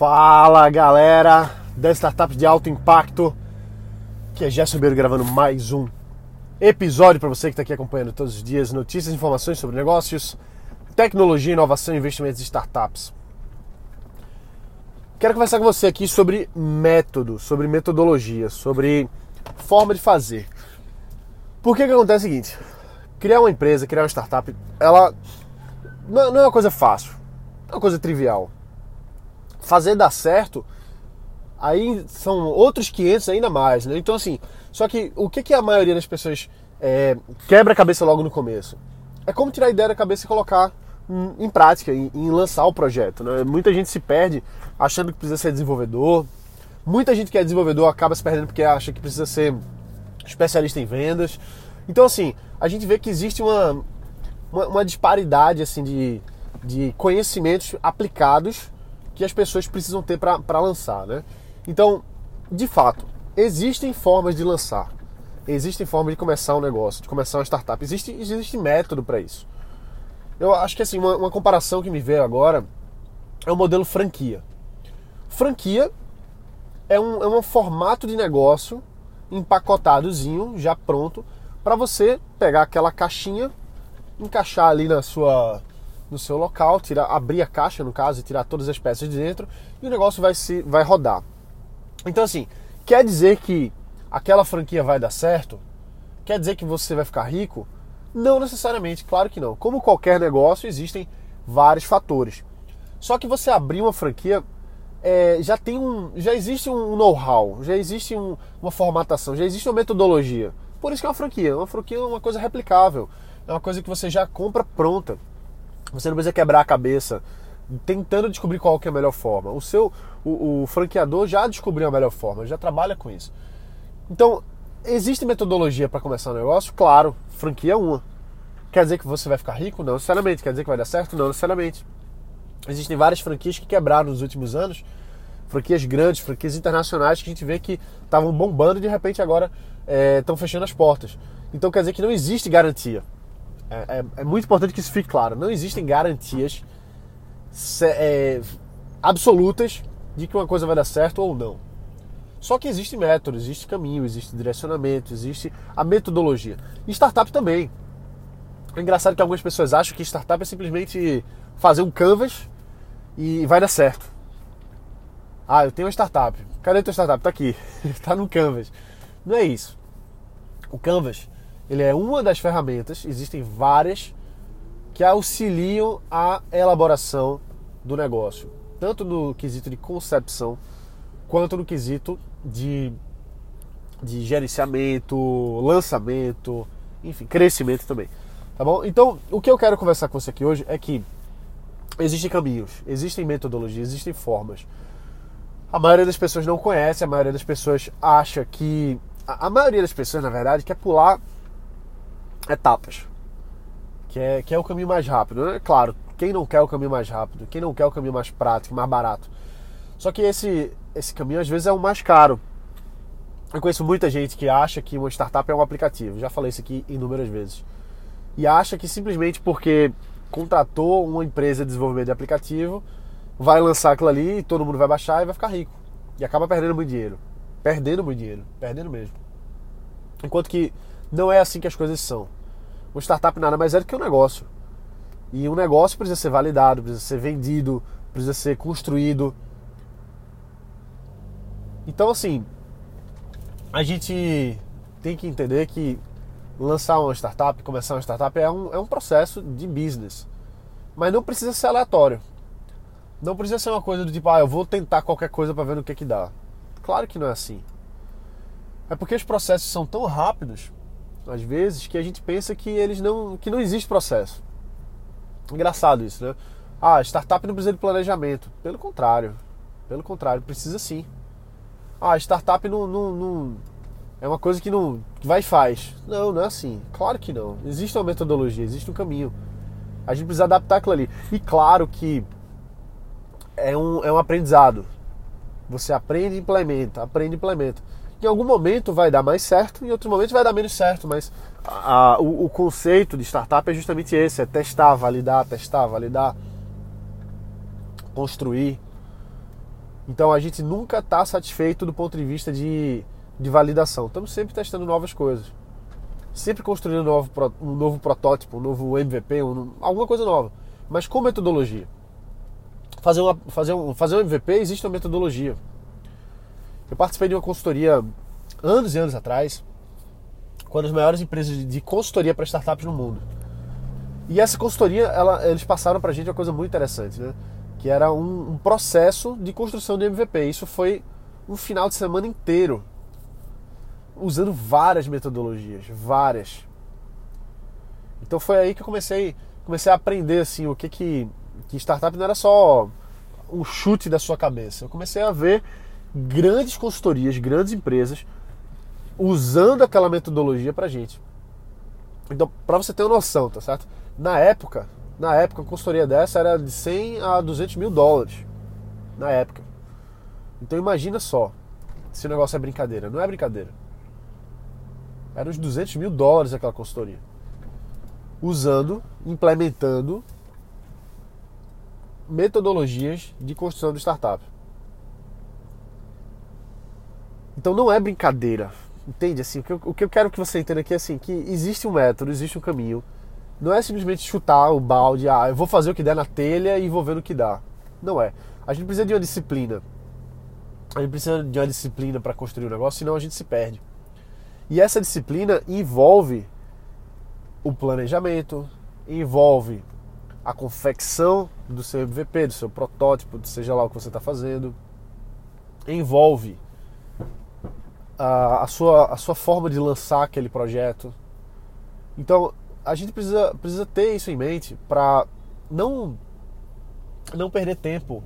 Fala galera das startups de alto impacto, que é Gerson Beiro gravando mais um episódio para você que está aqui acompanhando todos os dias notícias e informações sobre negócios, tecnologia, inovação investimentos em startups. Quero conversar com você aqui sobre método, sobre metodologia, sobre forma de fazer. Por que que acontece o seguinte? Criar uma empresa, criar uma startup, ela não é uma coisa fácil, é uma coisa trivial fazer dar certo, aí são outros 500 ainda mais, né? Então, assim, só que o que, que a maioria das pessoas é, quebra a cabeça logo no começo? É como tirar a ideia da cabeça e colocar em prática, em, em lançar o projeto. Né? Muita gente se perde achando que precisa ser desenvolvedor. Muita gente que é desenvolvedor acaba se perdendo porque acha que precisa ser especialista em vendas. Então, assim, a gente vê que existe uma, uma, uma disparidade assim de, de conhecimentos aplicados que as pessoas precisam ter para lançar, né? Então, de fato, existem formas de lançar, existem formas de começar um negócio, de começar uma startup, existe, existe método para isso. Eu acho que assim, uma, uma comparação que me veio agora é o modelo franquia. Franquia é um, é um formato de negócio empacotadozinho, já pronto, para você pegar aquela caixinha, encaixar ali na sua no seu local, tirar, abrir a caixa, no caso, e tirar todas as peças de dentro, e o negócio vai, se, vai rodar. Então, assim, quer dizer que aquela franquia vai dar certo? Quer dizer que você vai ficar rico? Não necessariamente, claro que não. Como qualquer negócio, existem vários fatores. Só que você abrir uma franquia é, já tem um, já existe um know-how, já existe um, uma formatação, já existe uma metodologia. Por isso que é uma franquia. Uma franquia é uma coisa replicável, é uma coisa que você já compra pronta. Você não precisa quebrar a cabeça tentando descobrir qual que é a melhor forma. O seu o, o franqueador já descobriu a melhor forma, já trabalha com isso. Então, existe metodologia para começar um negócio? Claro, franquia é uma. Quer dizer que você vai ficar rico? Não necessariamente. Quer dizer que vai dar certo? Não necessariamente. Existem várias franquias que quebraram nos últimos anos, franquias grandes, franquias internacionais que a gente vê que estavam bombando e de repente agora estão é, fechando as portas. Então quer dizer que não existe garantia. É, é, é, muito importante que isso fique claro. Não existem garantias é, absolutas de que uma coisa vai dar certo ou não. Só que existe método, existe caminho, existe direcionamento, existe a metodologia. E startup também. É engraçado que algumas pessoas acham que startup é simplesmente fazer um canvas e vai dar certo. Ah, eu tenho uma startup. Cadê a tua startup? Tá aqui. tá no canvas. Não é isso. O canvas ele é uma das ferramentas, existem várias, que auxiliam a elaboração do negócio, tanto no quesito de concepção, quanto no quesito de, de gerenciamento, lançamento, enfim, crescimento também. Tá bom? Então, o que eu quero conversar com você aqui hoje é que existem caminhos, existem metodologias, existem formas. A maioria das pessoas não conhece, a maioria das pessoas acha que. A maioria das pessoas, na verdade, quer pular etapas. Que é, que é o caminho mais rápido. É claro, quem não quer o caminho mais rápido? Quem não quer o caminho mais prático, mais barato? Só que esse, esse caminho às vezes é o mais caro. Eu conheço muita gente que acha que uma startup é um aplicativo. Já falei isso aqui inúmeras vezes. E acha que simplesmente porque contratou uma empresa de desenvolvimento de aplicativo, vai lançar aquilo ali e todo mundo vai baixar e vai ficar rico. E acaba perdendo muito dinheiro. Perdendo muito dinheiro. Perdendo mesmo. Enquanto que não é assim que as coisas são. Uma startup nada mais é do que um negócio. E um negócio precisa ser validado, precisa ser vendido, precisa ser construído. Então, assim, a gente tem que entender que lançar uma startup, começar uma startup é um, é um processo de business. Mas não precisa ser aleatório. Não precisa ser uma coisa do tipo, ah, eu vou tentar qualquer coisa para ver no que que dá. Claro que não é assim. É porque os processos são tão rápidos às vezes, que a gente pensa que eles não. que não existe processo. Engraçado isso, né? Ah, startup não precisa de planejamento. Pelo contrário. Pelo contrário, precisa sim. Ah, startup não, não, não é uma coisa que não que vai e faz. Não, não é assim. Claro que não. Existe uma metodologia, existe um caminho. A gente precisa adaptar aquilo ali. E claro que é um, é um aprendizado. Você aprende e implementa, aprende e implementa. Em algum momento vai dar mais certo, em outro momento vai dar menos certo, mas a, a, o, o, conceito de startup é justamente esse: é testar, validar, testar, validar, construir. Então a gente nunca está satisfeito do ponto de vista de, de validação. Estamos sempre testando novas coisas. Sempre construindo um novo, um novo protótipo, um novo MVP, um, alguma coisa nova. Mas com metodologia. Fazer, uma, fazer, um, fazer um MVP existe uma metodologia. Eu participei de uma consultoria anos e anos atrás, com uma das maiores empresas de consultoria para startups no mundo. E essa consultoria, ela, eles passaram para a gente uma coisa muito interessante, né? que era um, um, processo de construção de MVP. Isso foi um final de semana inteiro, usando várias metodologias, várias. Então foi aí que eu comecei, comecei a aprender assim o que que, que startup não era só um chute da sua cabeça. Eu comecei a ver grandes consultorias, grandes empresas usando aquela metodologia pra gente. Então, para você ter uma noção, tá certo? Na época, na época, a consultoria dessa era de 100 a 200 mil dólares. Na época. Então imagina só, se o negócio é brincadeira. Não é brincadeira. Era uns 200 mil dólares aquela consultoria. Usando, implementando metodologias de construção de startup. Então não é brincadeira. Entende? Assim, o que, eu, o que eu quero que você entenda aqui é assim, que existe um método, existe um caminho não é simplesmente chutar o balde, ah, eu vou fazer o que der na telha e vou ver o que dá. Não é. A gente precisa de uma disciplina. A gente precisa de uma disciplina para construir o um negócio, senão a gente se perde. E essa disciplina envolve o planejamento, envolve a confecção do seu MVP, do seu protótipo, seja lá o que você está fazendo, envolve a, sua, a sua forma de lançar aquele projeto. Então, a gente precisa, precisa ter isso em mente para não, não perder tempo.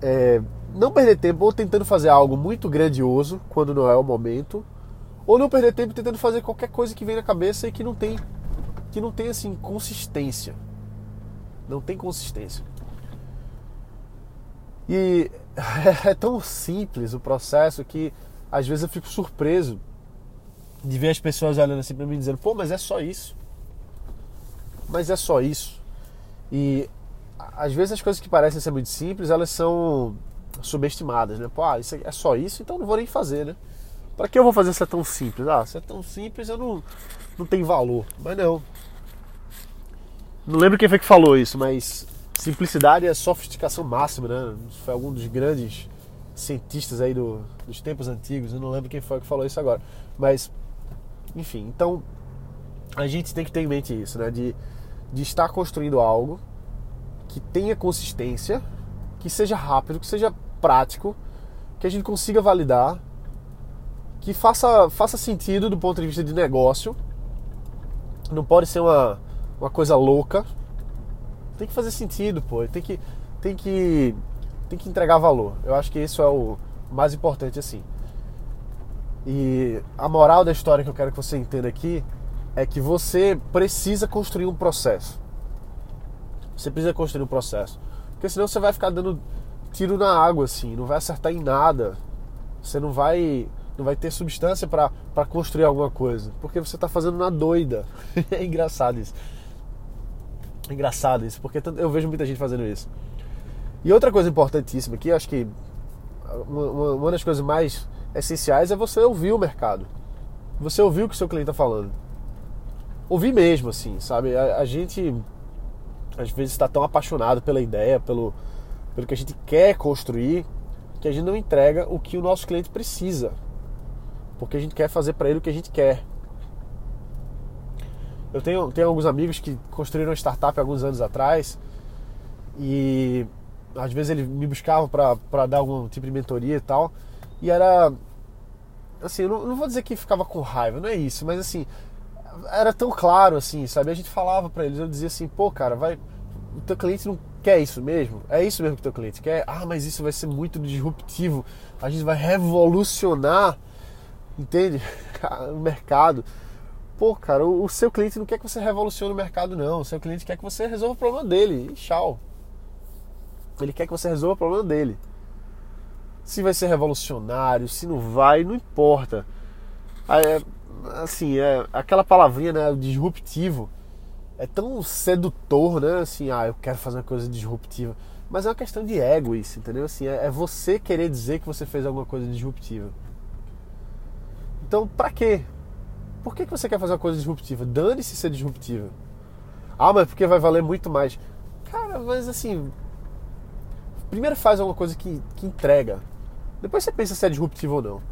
É, não perder tempo ou tentando fazer algo muito grandioso quando não é o momento, ou não perder tempo tentando fazer qualquer coisa que vem na cabeça e que não tem que não tem assim consistência. Não tem consistência. E é tão simples o processo que às vezes eu fico surpreso de ver as pessoas olhando assim para mim dizendo: "Pô, mas é só isso". Mas é só isso. E às vezes as coisas que parecem ser muito simples, elas são subestimadas, né? Pô, ah, isso é só isso, então não vou nem fazer, né? Para que eu vou fazer se é tão simples? Ah, se é tão simples, eu não, não tem valor. Mas não. Não lembro quem foi que falou isso, mas simplicidade é sofisticação máxima, né? Foi algum dos grandes cientistas aí do, dos tempos antigos, eu não lembro quem foi que falou isso agora. Mas, enfim, então a gente tem que ter em mente isso, né? De de estar construindo algo que tenha consistência, que seja rápido, que seja prático, que a gente consiga validar, que faça, faça sentido do ponto de vista de negócio. Não pode ser uma, uma coisa louca. Tem que fazer sentido, pô. Tem que, tem que, tem que entregar valor. Eu acho que isso é o mais importante assim. E a moral da história que eu quero que você entenda aqui é que você precisa construir um processo. Você precisa construir um processo. Porque senão você vai ficar dando tiro na água, assim, não vai acertar em nada. Você não vai não vai ter substância para construir alguma coisa. Porque você está fazendo na doida. é engraçado isso. É engraçado isso, porque eu vejo muita gente fazendo isso. E outra coisa importantíssima aqui, acho que uma, uma das coisas mais essenciais é você ouvir o mercado. Você ouvir o que o seu cliente está falando ouvir mesmo, assim, sabe? A, a gente às vezes está tão apaixonado pela ideia, pelo, pelo que a gente quer construir, que a gente não entrega o que o nosso cliente precisa. Porque a gente quer fazer para ele o que a gente quer. Eu tenho, tenho alguns amigos que construíram uma startup alguns anos atrás e às vezes eles me buscavam para dar algum tipo de mentoria e tal. E era. Assim, eu não, não vou dizer que ficava com raiva, não é isso, mas assim, era tão claro assim, sabe? A gente falava para eles, eu dizia assim, pô, cara, vai, o teu cliente não quer isso mesmo? É isso mesmo que o teu cliente quer? Ah, mas isso vai ser muito disruptivo. A gente vai revolucionar, entende? o mercado. Pô, cara, o, o, seu cliente não quer que você revolucione o mercado, não. O seu cliente quer que você resolva o problema dele. E tchau. Ele quer que você resolva o problema dele. Se vai ser revolucionário, se não vai, não importa. É, assim, é, aquela palavrinha, né, disruptivo, é tão sedutor, né, assim, ah, eu quero fazer uma coisa disruptiva. Mas é uma questão de ego isso, entendeu? Assim, é, é você querer dizer que você fez alguma coisa disruptiva. Então, pra quê? Por que, que você quer fazer uma coisa disruptiva? Dane-se ser disruptiva. Ah, mas porque vai valer muito mais. Cara, mas assim. Primeiro faz alguma coisa que, que entrega. Depois você pensa se é disruptivo ou não.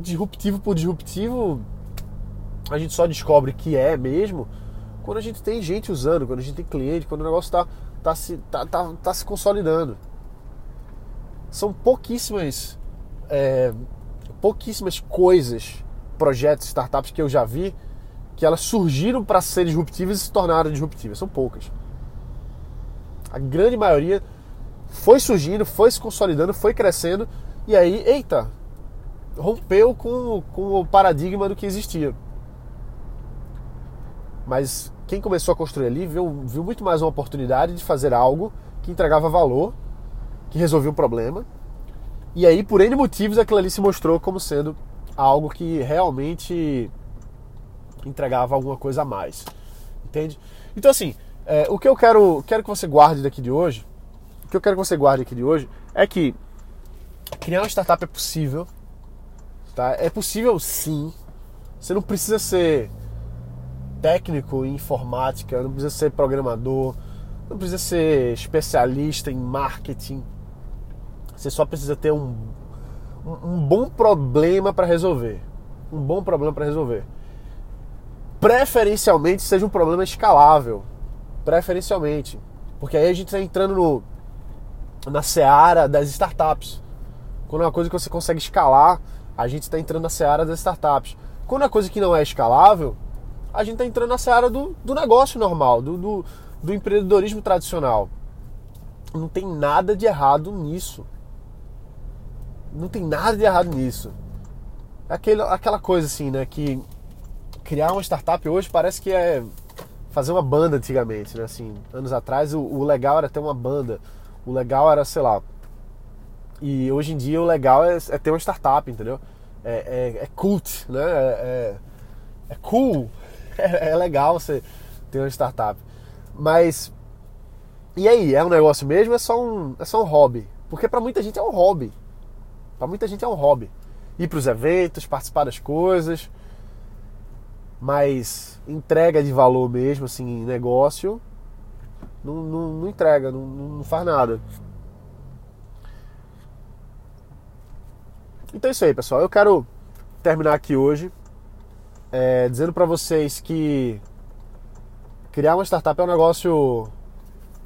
Disruptivo por disruptivo, a gente só descobre que é mesmo quando a gente tem gente usando, quando a gente tem cliente, quando o negócio está tá se, tá, tá, tá se consolidando. São pouquíssimas, é, pouquíssimas coisas, projetos, startups que eu já vi que elas surgiram para ser disruptivas e se tornaram disruptivas. São poucas. A grande maioria foi surgindo, foi se consolidando, foi crescendo e aí, eita, rompeu com, com o paradigma do que existia. Mas quem começou a construir ali viu, viu muito mais uma oportunidade de fazer algo que entregava valor, que resolvia um problema. E aí, por N motivos, aquilo ali se mostrou como sendo algo que realmente entregava alguma coisa a mais. Entende? Então, assim, é, o que eu quero, quero que você guarde daqui de hoje, o que eu quero que você guarde aqui de hoje é que criar uma startup é possível. Tá? É possível sim. Você não precisa ser técnico em informática, não precisa ser programador, não precisa ser especialista em marketing. Você só precisa ter um, um, um bom problema para resolver. Um bom problema para resolver. Preferencialmente seja um problema escalável. Preferencialmente. Porque aí a gente está entrando no, na seara das startups. Quando é uma coisa que você consegue escalar, a gente está entrando na seara das startups. Quando é uma coisa que não é escalável, a gente está entrando na seara do, do negócio normal, do, do, do empreendedorismo tradicional. Não tem nada de errado nisso. Não tem nada de errado nisso. É aquele, aquela coisa assim, né? Que criar uma startup hoje parece que é fazer uma banda antigamente, né? Assim, anos atrás o, o legal era ter uma banda. O legal era, sei lá. E hoje em dia o legal é, é ter uma startup, entendeu? É, é, é cult, né? É, é, é cool é, é legal você ter uma startup. Mas e aí, é um negócio mesmo? É só um, é só um hobby? Porque para muita gente é um hobby. Para muita gente é um hobby. Ir para os eventos, participar das coisas, mas entrega de valor mesmo, assim, negócio, não, não, não entrega, não, não faz nada. Então é isso aí, pessoal. Eu quero terminar aqui hoje é, dizendo para vocês que criar uma startup é um negócio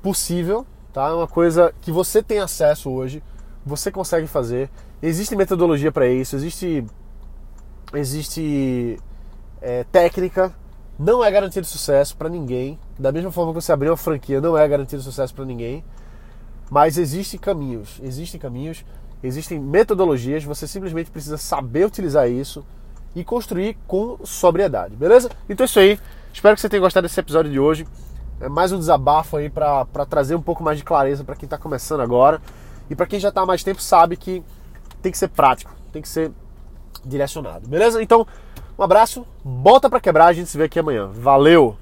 possível, tá? É uma coisa que você tem acesso hoje, você consegue fazer. Existe metodologia para isso, existe existe é, técnica. Não é garantia de sucesso para ninguém. Da mesma forma que você abrir uma franquia, não é garantia de sucesso para ninguém. Mas existem caminhos, existem caminhos, existem metodologias. Você simplesmente precisa saber utilizar isso e construir com sobriedade, beleza? Então é isso aí. Espero que você tenha gostado desse episódio de hoje. É mais um desabafo aí para trazer um pouco mais de clareza para quem está começando agora. E para quem já está há mais tempo sabe que tem que ser prático, tem que ser direcionado, beleza? Então, um abraço, bota para quebrar, a gente se vê aqui amanhã. Valeu!